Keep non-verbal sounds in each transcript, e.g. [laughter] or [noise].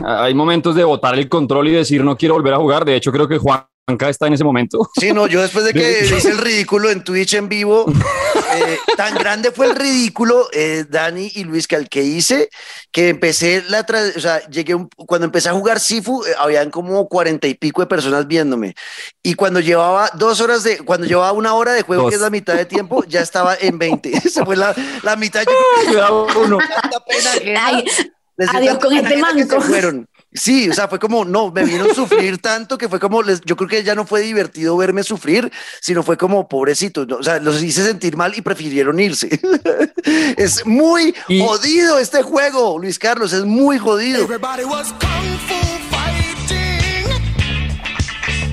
[laughs] hay momentos de botar el control y decir no quiero volver a jugar. De hecho, creo que Juan está en ese momento. Sí, no, yo después de que [laughs] hice el ridículo en Twitch en vivo, [laughs] eh, tan grande fue el ridículo, eh, Dani y Luis, que al que hice, que empecé la, o sea, llegué, cuando empecé a jugar Sifu, eh, habían como cuarenta y pico de personas viéndome. Y cuando llevaba dos horas de, cuando llevaba una hora de juego, que es la mitad de tiempo, ya estaba en 20. Se fue la, la mitad. Yo, uno. Ay, adiós con este manco. fueron. Sí, o sea, fue como, no, me vino a [laughs] sufrir tanto que fue como, les, yo creo que ya no fue divertido verme sufrir, sino fue como, pobrecito, o sea, los hice sentir mal y prefirieron irse. [laughs] es muy jodido este juego, Luis Carlos, es muy jodido.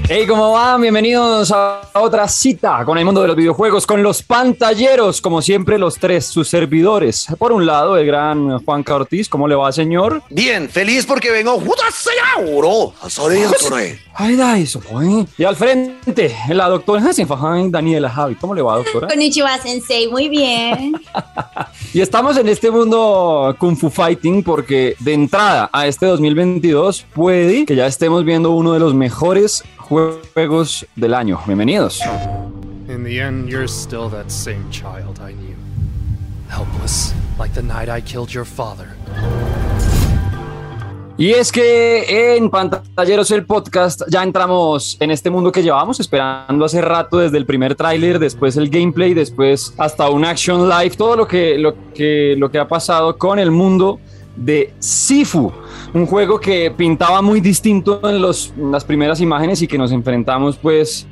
Hey, ¿cómo van? Bienvenidos a otra cita con el mundo de los videojuegos, con los pantalleros, como siempre, los tres, sus servidores. Por un lado, el gran Juan Ortiz, ¿cómo le va, señor? Bien, feliz porque vengo. Ay, eso, Y al frente, la doctora Daniela Javi. ¿Cómo le va, doctora? Konnichiwa, sensei, muy bien. [laughs] y estamos en este mundo Kung Fu Fighting porque de entrada a este 2022 puede que ya estemos viendo uno de los mejores juegos del año. Bienvenidos. In the end, you're still that same child I knew. Helpless, like the night I killed your father. Y es que en Pantalleros el podcast ya entramos en este mundo que llevamos esperando hace rato desde el primer tráiler, después el gameplay, después hasta un action live, todo lo que, lo, que, lo que ha pasado con el mundo de Sifu, un juego que pintaba muy distinto en, los, las primeras imágenes y que nos enfrentamos pues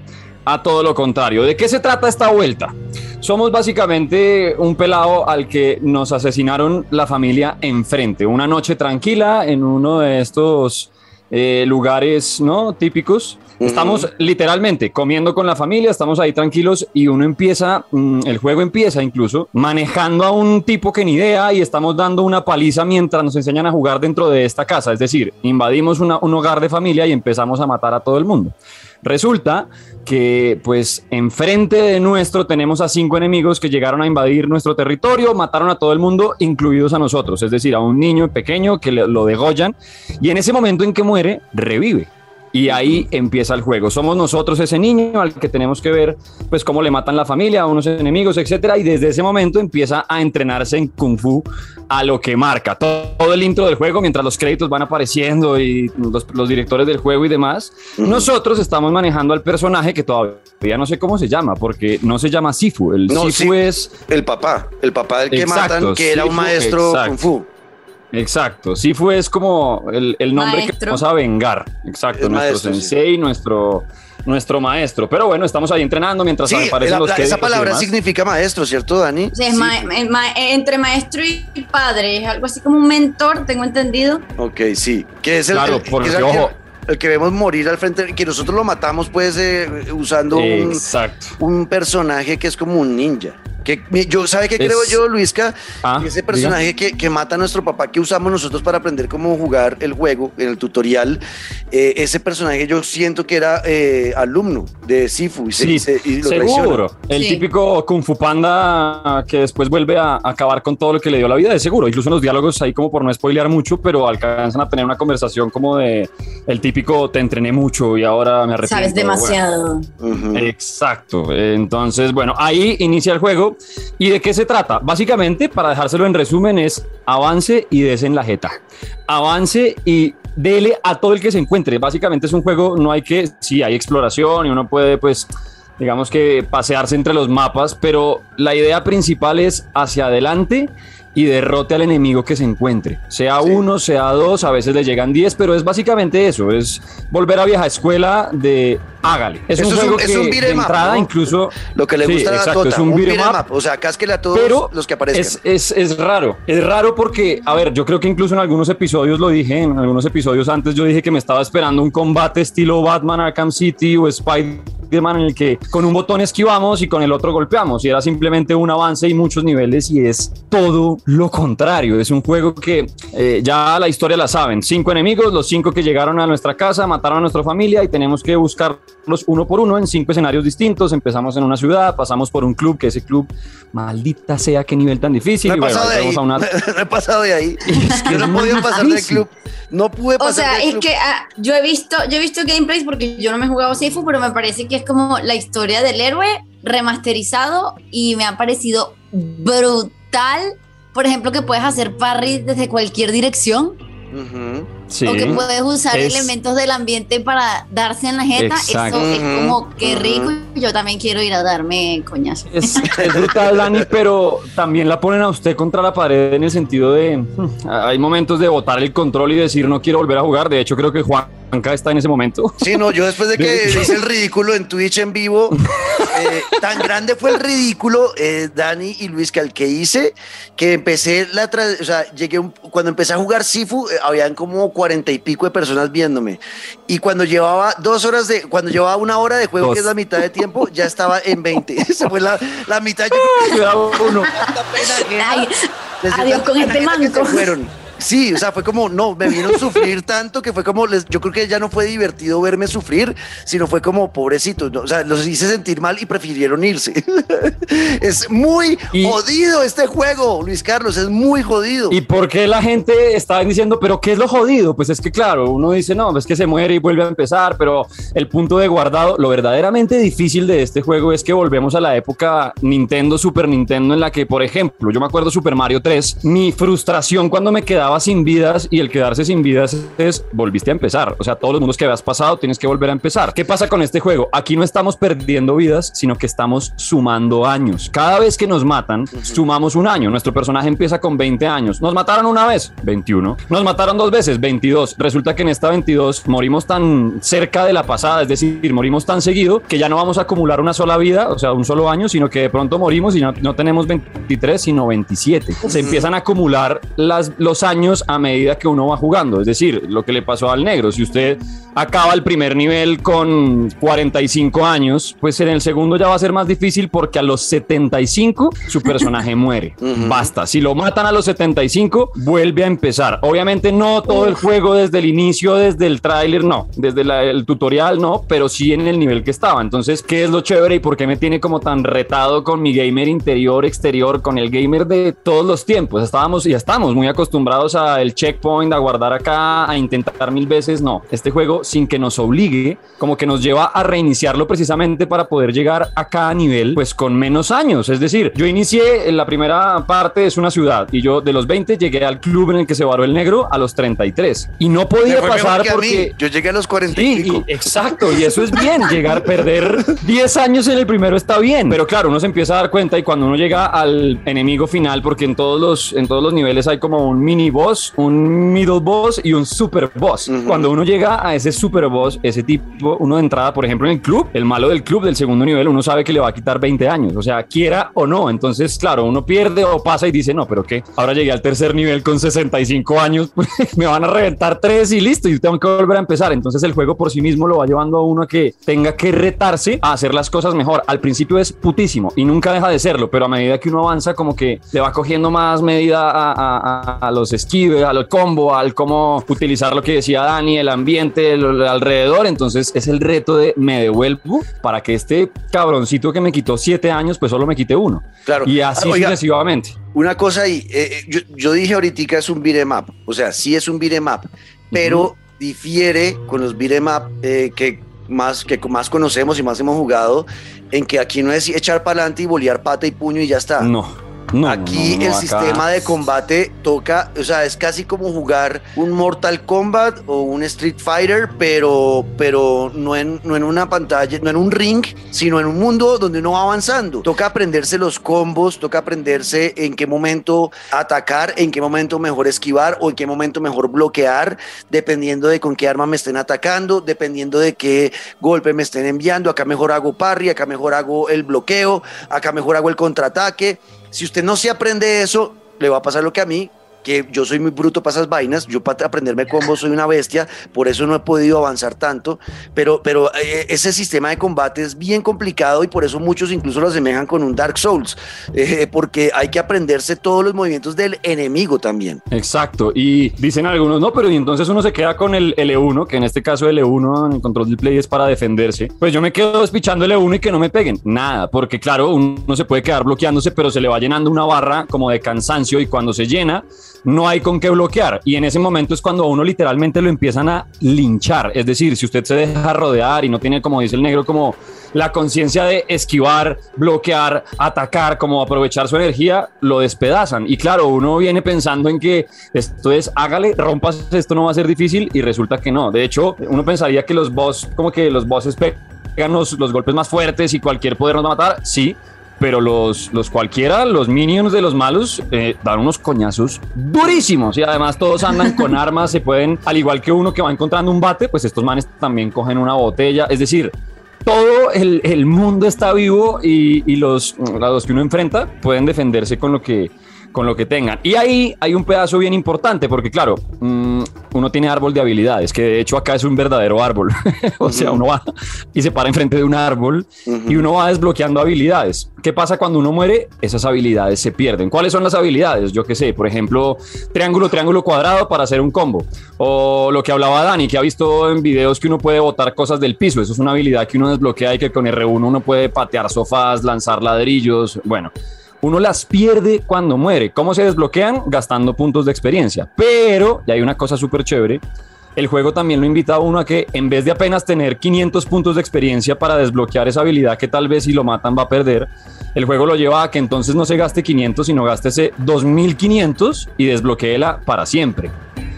a todo lo contrario. ¿De qué se trata esta vuelta? Somos básicamente un pelado al que nos asesinaron la familia enfrente. Una noche tranquila en uno de estos eh, lugares ¿no? típicos. Estamos literalmente comiendo con la familia, estamos ahí tranquilos y uno empieza, mm, el juego empieza incluso manejando a un tipo que ni idea y estamos dando una paliza mientras nos enseñan a jugar dentro de esta casa. Es decir, invadimos un hogar de familia y empezamos a matar a todo el mundo. Resulta que pues enfrente de nuestro tenemos a cinco enemigos que llegaron a invadir nuestro territorio, mataron a todo el mundo, incluidos a nosotros, es decir, a un niño pequeño que lo degollan y en ese momento en que muere, revive. Y ahí empieza el juego. Somos nosotros ese niño al que tenemos que ver, pues, cómo le matan la familia, a unos enemigos, etcétera. Y desde ese momento empieza a entrenarse en Kung Fu a lo que marca. Todo, el intro del juego, mientras los créditos van apareciendo y los, directores del juego y demás, nosotros estamos manejando al personaje que todavía no sé cómo se llama, porque no se llama Sifu. El Sifu es. El papá, el papá del que matan, que era un maestro Kung Fu. Exacto, sí fue es como el, nombre que vamos a vengar. Exacto, nuestro sensei, nuestro, nuestro maestro. Pero bueno, estamos ahí entrenando mientras aparecen los Esa palabra significa maestro, ¿cierto, Dani? Sí, es entre maestro y padre, es algo así como un mentor, tengo entendido. Ok, sí. Que es el, claro, porque, ojo, el que vemos morir al frente, que nosotros lo matamos pues eh, usando un, un, personaje que es como un ninja. Que, yo, ¿Sabe qué creo yo, Luisca? Ah, ese personaje que, que, mata a nuestro papá que usamos nosotros para aprender cómo jugar el juego en el tutorial, eh, ese personaje yo siento que era eh, alumno de Sifu y, sí, seguro. El típico Kung Fu Panda que después vuelve a acabar con todo lo que le dio la vida, de seguro. Incluso en los diálogos ahí como por no spoilear mucho, pero alcanzan a tener una conversación como de el típico te entrené mucho y ahora me arrepiento. Sabes demasiado. Exacto. Entonces, bueno, ahí inicia el juego ¿Y de qué se trata? Básicamente, para dejárselo en resumen, es avance y des en la jeta. Avance y dele a todo el que se encuentre. Básicamente es un juego, no hay que, sí, hay exploración y uno puede, pues, digamos que pasearse entre los mapas, pero la idea principal es hacia adelante y derrote al enemigo que se encuentre. Sea uno, sea dos, a veces le llegan diez, pero es básicamente eso, es volver a vieja escuela de hágale. Es un juego es un, que entrada incluso... Lo que le gusta a tota, es un, un O sea, cásquele a todos los que aparecen. Es, es, es, raro, es raro porque, a ver, yo creo que incluso en algunos episodios lo dije, en algunos episodios antes yo dije que me estaba esperando un combate estilo Batman Arkham City o Spider en el que con un botón esquivamos y con el otro golpeamos y era simplemente un avance y muchos niveles y es todo lo contrario. Es un juego que eh, ya la historia la saben. Cinco enemigos, los cinco que llegaron a nuestra casa, mataron a nuestra familia y tenemos que buscar jugarlos uno por uno en cinco escenarios distintos. Empezamos en una ciudad, pasamos por un club, que ese club, maldita sea, qué nivel tan difícil. No he y bueno, pasado de ahí. a una- [laughs] No he pasado de ahí. Es que Yo no podido pasar del club. No pude O sea, del es club. que ah, yo he visto, yo he visto gameplays porque yo no me he jugado Sifu, pero me parece que es como la historia del héroe remasterizado y me ha parecido brutal. Por ejemplo, que puedes hacer parry desde cualquier dirección Ujú. Sí. o que puedes usar es- elementos del ambiente para darse en la jeta. Exacto. Eso es como que rico. Yo también quiero ir a darme coñazo. Es, [laughs] es brutal, Dani, pero también la ponen a usted contra la pared en el sentido de. hmm, Hay momentos de botar el control y decir no quiero volver a jugar. De hecho, creo que Juanca está en ese momento. Sí, no, yo después de que [laughs] hice el ridículo en Twitch en vivo, eh, tan grande fue el ridículo, eh, Dani y Luis, que al que hice, que empecé la, tra- o sea, llegué, un- cuando empecé a jugar Sifu, eh, habían como cuarenta y pico de personas viéndome. Y cuando llevaba dos horas de, cuando llevaba una hora de juego, Dos. que es la mitad de tiempo, ya estaba en 20. [laughs] Esa fue la, la mitad. Yo [laughs] creo que uno. Ay, adiós con este ajena que se manco. fueron. Sí, o sea, fue como, no, me vieron sufrir tanto que fue como, les, yo creo que ya no fue divertido verme sufrir, sino fue como, pobrecitos, ¿no? o sea, los hice sentir mal y prefirieron irse. [laughs] es muy Y- jodido este juego, Luis Carlos, es muy jodido. ¿Y por qué la gente está diciendo, pero qué es lo jodido? Pues es que, claro, uno dice, no, es que se muere y vuelve a empezar, pero el punto de guardado, lo verdaderamente difícil de este juego es que volvemos a la época Nintendo, Super Nintendo, en la que, por ejemplo, yo me acuerdo Super Mario 3, mi frustración cuando me quedaba sin vidas y el quedarse sin vidas es, volviste a empezar. O sea, todos los mundos que habías pasado tienes que volver a empezar. ¿Qué pasa con este juego? Aquí no estamos perdiendo vidas, sino que estamos sumando años. Cada vez que nos matan, sumamos un año. Nuestro personaje empieza con 20 años. Nos mataron una vez, 21. Nos mataron dos veces, 22. Resulta que en esta 22 morimos tan cerca de la pasada, es decir, morimos tan seguido que ya no vamos a acumular una sola vida, o sea, un solo año, sino que de pronto morimos y no, no tenemos 23, sino 27. Se empiezan a acumular las, los años a medida que uno va jugando. Es decir, lo que le pasó al negro. Si usted acaba el primer nivel con 45 años, pues en el segundo ya va a ser más difícil porque a los 75 su personaje [laughs] muere. Basta. Si lo matan a los 75, vuelve a empezar. Obviamente no todo el juego desde el inicio, desde el tráiler, no. Desde la- el tutorial, no, pero sí en el nivel que estaba. Entonces, ¿qué es lo chévere y por qué me tiene como tan retado con mi gamer interior, exterior, con el gamer de todos los tiempos? Estábamos y estamos muy acostumbrados al checkpoint, a guardar acá, a intentar mil veces. No, este juego sin que nos obligue, como que nos lleva a reiniciarlo precisamente para poder llegar a cada nivel, pues con menos años. Es decir, yo inicié en la primera parte, es una ciudad, y yo de los 20 llegué al club en el que se varó el negro a los 33. Y no podía pasar a porque... Yo llegué a los 40 y Sí, y- exacto, y eso es bien, llegar, perder 10 años en el primero está bien, pero claro, uno se empieza a dar cuenta y cuando uno llega al enemigo final, porque en todos los, en todos los niveles hay como un mini boss, un middle boss y un super boss. Ujú. Cuando uno llega a ese super boss, ese tipo, uno de entrada, por ejemplo, en el club, el malo del club del segundo nivel, uno sabe que le va a quitar 20 años, o sea, quiera o no, entonces, claro, uno pierde o pasa y dice, no, pero qué, ahora llegué al tercer nivel con 65 años, [laughs] pues, me van a reventar tres y listo, y tengo que volver a empezar. Entonces el juego por sí mismo lo va llevando a uno a que tenga que retarse a hacer las cosas mejor. Al principio es putísimo y nunca deja de serlo, pero a medida que uno avanza, como que le va cogiendo más medida a, a- a- a los esquives, a los combo, al cómo utilizar lo que decía Dani, el ambiente, el, el alrededor. Entonces es el reto de me devuelvo para que este cabroncito que me quitó siete años, pues solo me quite uno. Claro. Y así Ah, oiga, sucesivamente. Una cosa ahí, eh, eh, yo, yo dije ahorita es un beat'em up, o sea, sí es un beat'em up, pero difiere con los beat'em up eh, que, más, que más conocemos y más hemos jugado, en que aquí no es echar para adelante y bolear pata y puño y ya está. No. No, Aquí no, no, el acá- sistema de combate toca, o sea, es casi como jugar un Mortal Kombat o un Street Fighter, pero, pero no, en, no en una pantalla, no en un ring, sino en un mundo donde uno va avanzando. Toca aprenderse los combos, toca aprenderse en qué momento atacar, en qué momento mejor esquivar o en qué momento mejor bloquear, dependiendo de con qué arma me estén atacando, dependiendo de qué golpe me estén enviando. Acá mejor hago parry, acá mejor hago el bloqueo, acá mejor hago el contraataque. Si usted no se aprende eso, le va a pasar lo que a mí, que yo soy muy bruto para esas vainas, yo para aprenderme combos soy una bestia, por eso no he podido avanzar tanto, pero, pero eh, ese sistema de combate es bien complicado y por eso muchos incluso lo asemejan con un Dark Souls, [laughs] eh, porque hay que aprenderse todos los movimientos del enemigo también. Exacto, y dicen algunos, no, pero entonces uno se queda con el L1, que en este caso L1 en el control del play es para defenderse, pues yo me quedo despichando L1 y que no me peguen, nada, porque claro, uno se puede quedar bloqueándose, pero se le va llenando una barra como de cansancio y cuando se llena, no hay con qué bloquear. Y en ese momento es cuando a uno literalmente lo empiezan a linchar. Es decir, si usted se deja rodear y no tiene, como dice el negro, como la conciencia de esquivar, bloquear, atacar, como aprovechar su energía, lo despedazan. Y claro, uno viene pensando en que esto es, hágale, rompas, esto no va a ser difícil y resulta que no. De hecho, uno pensaría que los boss, como que los bosses pegan los, los golpes más fuertes y cualquier poder nos va a matar. Sí, pero los, los cualquiera, los minions de los malos, eh, dan unos coñazos durísimos. Y además todos andan con [laughs] armas, se pueden, al igual que uno que va encontrando un bate, pues estos manes también cogen una botella, es decir, todo el, el mundo está vivo y, y los, los que uno enfrenta pueden defenderse con lo que con lo que tengan. Y ahí hay un pedazo bien importante, porque claro, mm, uno tiene árbol de habilidades, que de hecho acá es un verdadero árbol. [laughs] o sea, uno va y se para enfrente de un árbol y uno va desbloqueando habilidades. ¿Qué pasa cuando uno muere? Esas habilidades se pierden. ¿Cuáles son las habilidades? Yo qué sé, por ejemplo, triángulo, triángulo cuadrado para hacer un combo. O lo que hablaba Dani, que ha visto en videos que uno puede botar cosas del piso. Eso es una habilidad que uno desbloquea y que con R1 uno puede patear sofás, lanzar ladrillos. Bueno uno las pierde cuando muere. ¿Cómo se desbloquean? Gastando puntos de experiencia. Pero, y hay una cosa súper chévere, el juego también lo invita a uno a que en vez de apenas tener 500 puntos de experiencia para desbloquear esa habilidad que tal vez si lo matan va a perder, el juego lo lleva a que entonces no se gaste 500, sino ese 2500 y desbloqueela para siempre.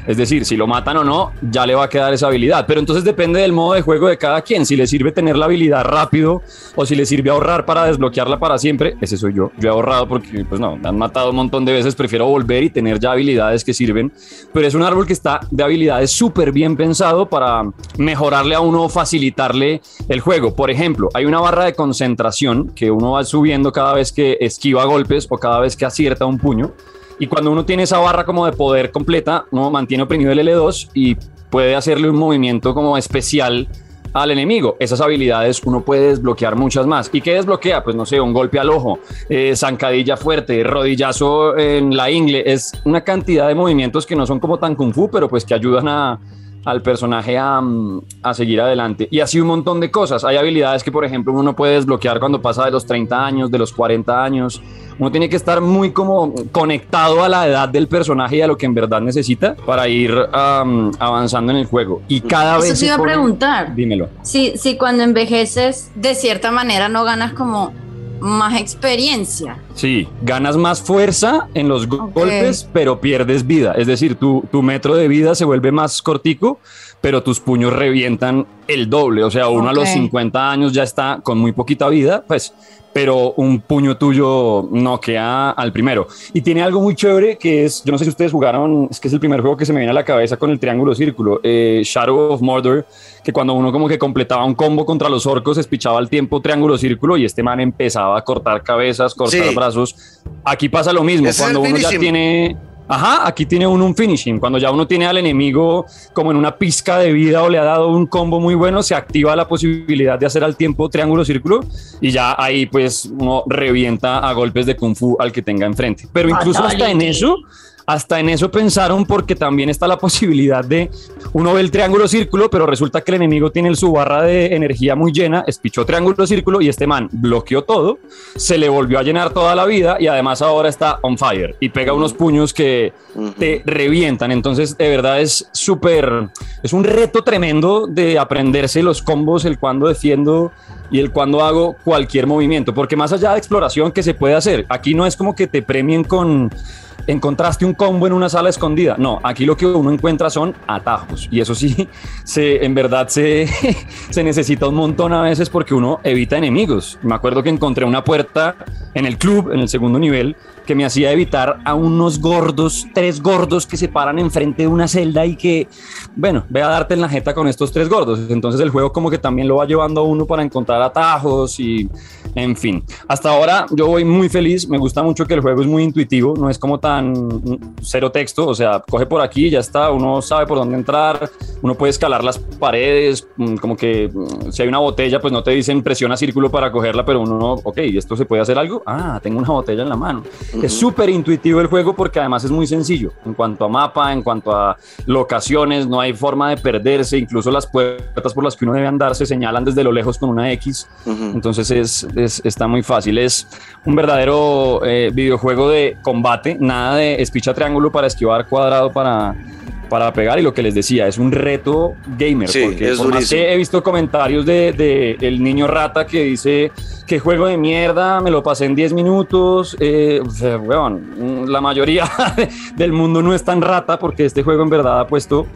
Es decir, si lo matan o no, ya le va a quedar esa habilidad. Pero entonces depende del modo de juego de cada quien. Si le sirve tener la habilidad rápido o si le sirve ahorrar para desbloquearla para siempre, ese soy yo. Yo he ahorrado porque, pues no, me han matado un montón de veces. Prefiero volver y tener ya habilidades que sirven. Pero es un árbol que está de habilidades súper bien pensado para mejorarle a uno, facilitarle el juego. Por ejemplo, hay una barra de concentración que uno va subiendo cada vez que esquiva golpes o cada vez que acierta un puño. Y cuando uno tiene esa barra como de poder completa, uno mantiene oprimido el L2 y puede hacerle un movimiento como especial al enemigo. Esas habilidades uno puede desbloquear muchas más. ¿Y qué desbloquea? Pues no sé, un golpe al ojo, eh, zancadilla fuerte, rodillazo en la ingle. Es una cantidad de movimientos que no son como tan kung fu, pero pues que ayudan a, al personaje a, a, seguir adelante. Y así un montón de cosas. Hay habilidades que, por ejemplo, uno puede desbloquear cuando pasa de los 30 años, de los 40 años. Uno tiene que estar muy como conectado a la edad del personaje y a lo que en verdad necesita para ir avanzando en el juego. Y cada vez... Eso te iba a preguntar. Dímelo. Si, si cuando envejeces, de cierta manera no ganas como más experiencia. Sí, ganas más fuerza en los golpes, pero pierdes vida. Es decir, tu, tu, metro de vida se vuelve más cortico, pero tus puños revientan el doble. O sea, uno a los 50 años ya está con muy poquita vida, pues pero un puño tuyo no queda al primero. Y tiene algo muy chévere que es, yo no sé si ustedes jugaron, es que es el primer juego que se me viene a la cabeza con el triángulo círculo, eh, Shadow of Mordor, que cuando uno como que completaba un combo contra los orcos, espichaba al tiempo triángulo círculo y este man empezaba a cortar cabezas, cortar brazos. Aquí pasa lo mismo, cuando uno ya tiene Ajá, aquí tiene uno un finishing. Cuando ya uno tiene al enemigo como en una pizca de vida o le ha dado un combo muy bueno, se activa la posibilidad de hacer al tiempo triángulo círculo y ya ahí pues uno revienta a golpes de kung fu al que tenga enfrente. Pero incluso hasta en eso hasta en eso pensaron porque también está la posibilidad de uno ve el triángulo círculo, pero resulta que el enemigo tiene su barra de energía muy llena, espichó triángulo círculo y este man bloqueó todo, se le volvió a llenar toda la vida y además ahora está on fire y pega unos puños que te revientan. Entonces, de verdad es súper, es un reto tremendo de aprenderse los combos, el cuando defiendo y el cuando hago cualquier movimiento, porque más allá de exploración que se puede hacer, aquí no es como que te premien con encontraste un combo en una sala escondida. No, aquí lo que uno encuentra son atajos. Y eso sí, [laughs] se, en verdad se, [laughs] se necesita un montón a veces porque uno evita enemigos. Me acuerdo que encontré una puerta en el club, en el segundo nivel, que me hacía evitar a unos gordos, tres gordos que se paran enfrente de una celda y que, bueno, ve a darte en la jeta con estos tres gordos. Entonces el juego como que también lo va llevando uno para encontrar atajos y, en fin. Hasta ahora yo voy muy feliz, me gusta mucho que el juego es muy intuitivo, no es como tan mm, cero texto, o sea, coge por aquí ya está, uno sabe por dónde entrar, uno puede escalar las paredes, mm, como que mm, si hay una botella, pues no te dicen presiona círculo para cogerla, pero uno no, ok, ¿esto se puede hacer algo? Ah, tengo una botella en la mano. Es súper intuitivo el juego porque además es muy sencillo en cuanto a mapa, en cuanto a locaciones, no hay forma de perderse, incluso las puertas por las que uno debe andar se señalan desde lo lejos con una X, entonces es, es, está muy fácil, es un verdadero eh, videojuego de combate, nada de espicha triángulo para esquivar, cuadrado para, para pegar y lo que les decía, es un reto gamer. porque por más que he visto comentarios de, el niño rata que dice que juego de mierda, me lo pasé en 10 minutos. Eh, la mayoría [laughs] del mundo no es tan rata porque este juego en verdad ha puesto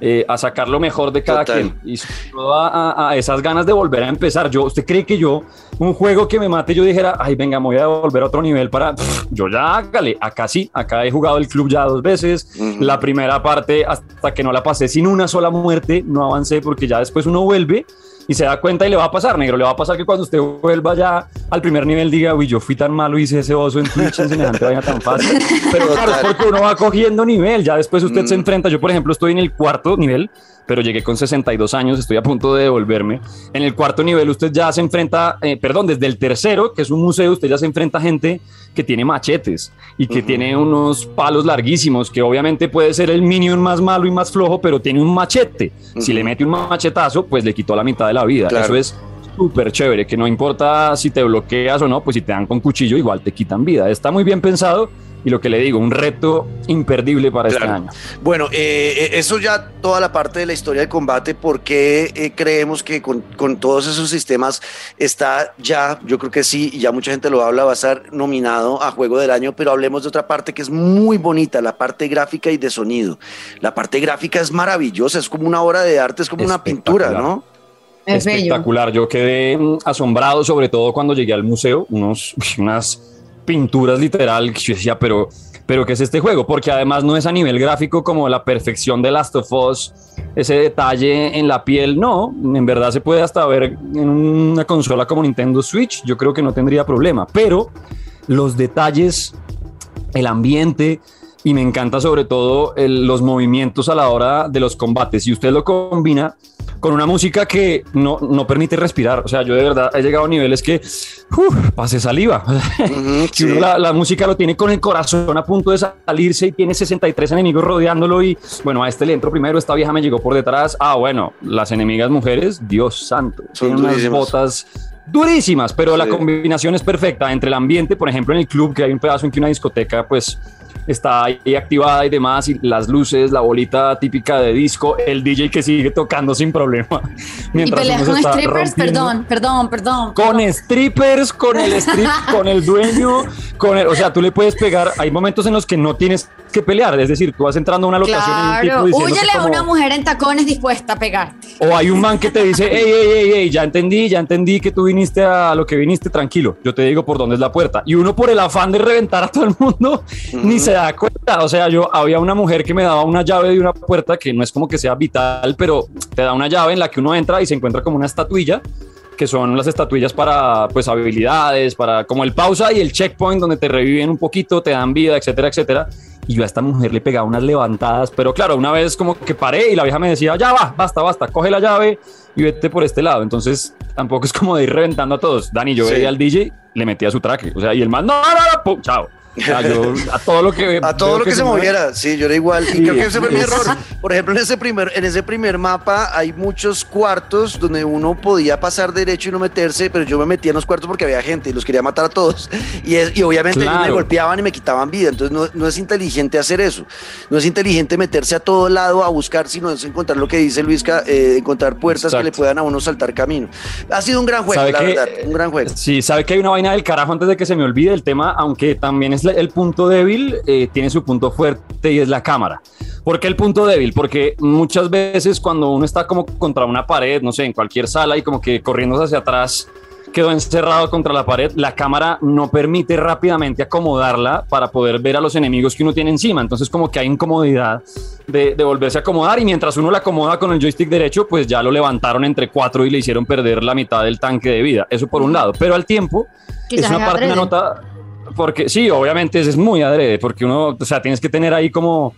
eh, a sacar lo mejor de cada quien y a, a, esas ganas de volver a empezar. Yo, ¿Usted cree que yo, un juego que me mate, yo dijera, ay, venga, me voy a volver a otro nivel para. yo ya hágale, acá sí, acá he jugado el club ya dos veces. La primera parte, hasta que no la pasé sin una sola muerte, no avancé porque ya después uno vuelve y se da cuenta y le va a pasar, negro. Le va a pasar que cuando usted vuelva ya al primer nivel diga, uy, yo fui tan malo, hice ese oso en Twitch en semejante vaina tan fácil. [laughs] Pero claro, es porque uno va cogiendo nivel. Ya después usted se mm. enfrenta. Yo, por ejemplo, estoy en el cuarto nivel pero llegué con 62 años, estoy a punto de devolverme. En el cuarto nivel usted ya se enfrenta, eh, perdón, desde el tercero, que es un museo, usted ya se enfrenta a gente que tiene machetes y que tiene unos palos larguísimos, que obviamente puede ser el minion más malo y más flojo, pero tiene un machete. Si le mete un machetazo, pues le quitó la mitad de la vida. Eso es súper chévere, que no importa si te bloqueas o no, pues si te dan con cuchillo, igual te quitan vida. Está muy bien pensado y lo que le digo, un reto imperdible para este año. Bueno, eh, eh, eso ya toda la parte de la historia de combate, porque eh, creemos que con, con, todos esos sistemas está ya, yo creo que sí, y ya mucha gente lo habla, va a estar nominado a Juego del Año, pero hablemos de otra parte que es muy bonita, la parte gráfica y de sonido. La parte gráfica es maravillosa, es como una obra de arte, es como una pintura, ¿no? espectacular. Yo quedé mm, asombrado, sobre todo cuando llegué al museo, unos, [laughs] unas pinturas literal, decía, pero, pero ¿qué es este juego? Porque además no es a nivel gráfico como la perfección de Last of Us, ese detalle en la piel, no, en verdad se puede hasta ver en una consola como Nintendo Switch, yo creo que no tendría problema, pero los detalles, el ambiente, y me encanta sobre todo los movimientos a la hora de los combates. Si usted lo combina con una música que no, no permite respirar, o sea, yo de verdad he llegado a niveles que uf, pase saliva. [laughs] la, la, música lo tiene con el corazón a punto de salirse y tiene 63 enemigos rodeándolo y bueno, a este le entro primero, esta vieja me llegó por detrás. Ah, bueno, las enemigas mujeres, Dios santo, son unas botas durísimas, pero la combinación es perfecta entre el ambiente, por ejemplo, en el club, que hay un pedazo en que una discoteca, pues está ahí activada y demás, y las luces, la bolita típica de disco, el DJ que sigue tocando sin problema. [laughs] Mientras y peleas con strippers, perdón, perdón, perdón. Con strippers, con el strip, con el dueño, con el, o sea, tú le puedes pegar, hay momentos en los que no tienes que pelear, es decir, tú vas entrando a una locación claro. y un tipo a una mujer en tacones dispuesta a pegarte. O hay un man que te dice, hey, hey, hey, hey, ya entendí, ya entendí que tú viniste a lo que viniste, tranquilo, yo te digo por dónde es la puerta. Y uno por el afán de reventar a todo el mundo, [laughs] ni se da cuenta. O sea, yo había una mujer que me daba una llave de una puerta que no es como que sea vital, pero te da una llave en la que uno entra y se encuentra como una estatuilla que son las estatuillas para pues habilidades, para como el pausa y el checkpoint donde te reviven un poquito, te dan vida, etcétera, etcétera. Y yo a esta mujer le pegaba unas levantadas, pero claro, una vez como que paré y la vieja me decía, ya va, basta, basta, coge la llave y vete por este lado. Entonces tampoco es como de ir reventando a todos. Dani, yo veía al DJ, le metía su traje, o sea, y el man, no, no, no, pum, chao a todo lo que [laughs] a todo lo que, se, moviera, sí, yo era igual. Y creo que ese fue mi error. Por ejemplo, en ese primer en ese primer mapa hay muchos cuartos donde uno podía pasar derecho y no meterse, pero yo me metía en los cuartos porque había gente y los quería matar a todos. Y, y obviamente me golpeaban y me quitaban vida. Entonces no, no, es inteligente hacer eso. No es inteligente meterse a todo lado a buscar, sino es encontrar lo que dice Luisca, eh, encontrar puertas que le puedan a uno saltar camino. Ha sido un gran juego, la verdad, un gran juego. Sí, sabe que hay una vaina del carajo antes de que se me olvide el tema, aunque también es el punto débil eh, tiene su punto fuerte y es la cámara. ¿Por qué el punto débil? Porque muchas veces cuando uno está como contra una pared, no sé, en cualquier sala y como que corriendo hacia atrás, quedó encerrado contra la pared, la cámara no permite rápidamente acomodarla para poder ver a los enemigos que uno tiene encima. Entonces como que hay incomodidad de, de, volverse a acomodar y mientras uno la acomoda con el joystick derecho, pues ya lo levantaron entre cuatro y le hicieron perder la mitad del tanque de vida. Eso por un lado. Pero al tiempo, es una parte, una nota porque sí, obviamente es muy adrede, porque uno, o sea, tienes que tener ahí como,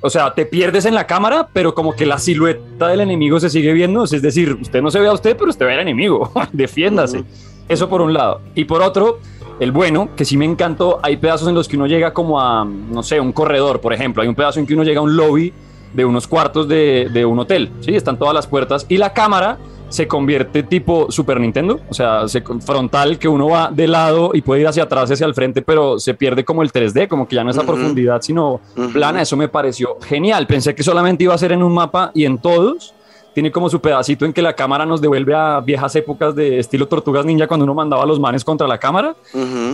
o sea, te pierdes en la cámara, pero como que la silueta del enemigo se sigue viendo, es decir, usted no se ve a usted, pero usted ve al enemigo, [laughs] defiéndase. Eso por un lado. Y por otro, el bueno, que sí me encantó, hay pedazos en los que uno llega como a, no sé, un corredor, por ejemplo, hay un pedazo en que uno llega a un lobby de unos cuartos de, de un hotel, ¿sí? Están todas las puertas y la cámara se convierte tipo Super Nintendo, o sea, se, frontal que uno va de lado y puede ir hacia atrás, hacia el frente, pero se pierde como el 3D, como que ya no es a profundidad, sino plana. Eso me pareció genial. Pensé que solamente iba a ser en un mapa y en todos. Tiene como su pedacito en que la cámara nos devuelve a viejas épocas de estilo Tortugas Ninja cuando uno mandaba a los manes contra la cámara,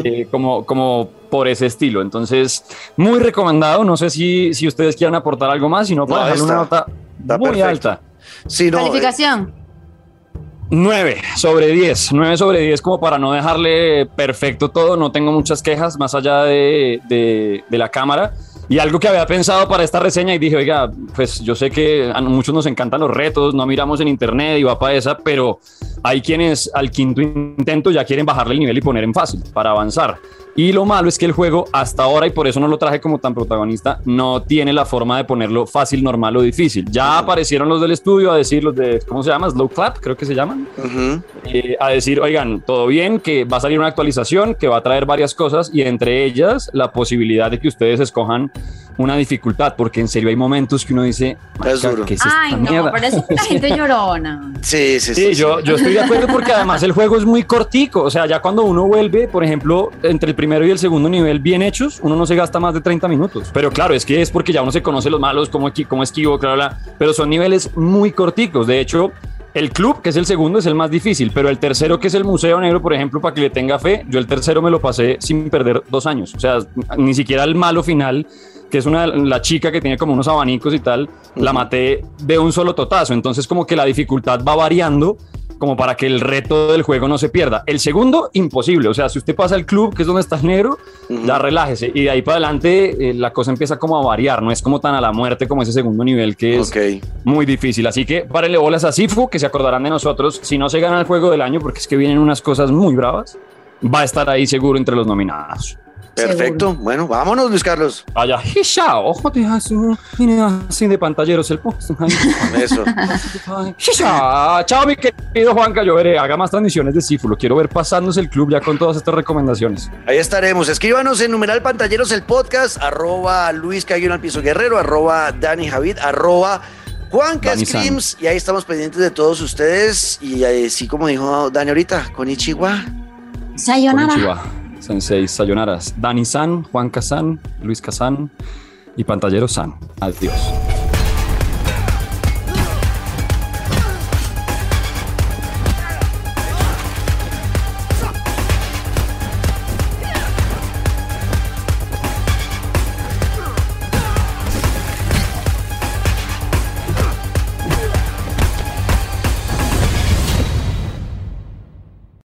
eh, como, como por ese estilo. Entonces, muy recomendado. No sé si, si ustedes quieran aportar algo más, si no, para una nota muy alta. Sí, no, Calificación. 9 sobre 10, 9 sobre 10 como para no dejarle perfecto todo, no tengo muchas quejas más allá de, de, la cámara. Y algo que había pensado para esta reseña y dije, oiga, pues yo sé que a muchos nos encantan los retos, no miramos en internet y va para esa, pero hay quienes al quinto intento ya quieren bajarle el nivel y poner en fácil para avanzar. Y lo malo es que el juego hasta ahora, y por eso no lo traje como tan protagonista, no tiene la forma de ponerlo fácil, normal o difícil. Ya aparecieron los del estudio a decir, los de, ¿cómo se llama? Slow Clap, creo que se llaman. Eh, a decir, oigan, todo bien, que va a salir una actualización que va a traer varias cosas y entre ellas la posibilidad de que ustedes escojan una dificultad, porque en serio hay momentos que uno dice, es duro. ¿qué es Ay, no, mierda? parece la gente [laughs] llorona. Sí, sí, sí. Sí, yo, yo estoy de acuerdo porque además el juego es muy cortico, o sea, ya cuando uno vuelve, por ejemplo, entre el primero y el segundo nivel bien hechos, uno no se gasta más de 30 minutos. Pero claro, es que es porque ya uno se conoce los malos, cómo, cómo esquivo, claro, claro, pero son niveles muy corticos. De hecho, el club, que es el segundo, es el más difícil, pero el tercero, que es el Museo Negro, por ejemplo, para que le tenga fe, yo el tercero me lo pasé sin perder dos años. O sea, ni siquiera el malo final que es una la chica que tiene como unos abanicos y tal, la maté de un solo totazo. Entonces como que la dificultad va variando como para que el reto del juego no se pierda. El segundo, imposible. O sea, si usted pasa al club, que es donde está el negro, ya relájese. Y de ahí para adelante eh, la cosa empieza como a variar. No es como tan a la muerte como ese segundo nivel que es muy difícil. Así que párenle bolas a Sifu, que se acordarán de nosotros. Si no se gana el juego del año, porque es que vienen unas cosas muy bravas, va a estar ahí seguro entre los nominados. Perfecto. Bueno, vámonos, Luis Carlos. Vaya, ojo, así de pantalleros el post. Eso. Chao, mi querido Juanca. Yo veré, haga más transmisiones de Cifu. Lo quiero ver pasándose el club ya con todas estas recomendaciones. Ahí estaremos. Escríbanos en numeral pantalleros el podcast, arroba Luis Caguino al piso guerrero, arroba Dani Javid, arroba Juanca Screams. Y ahí estamos pendientes de todos ustedes. Y así como dijo Dani ahorita, con Ichiwa. Sayonara. Sensei Sayonaras, Dani San, Juan Kazan, Luis Kazan y Pantallero San. Adiós.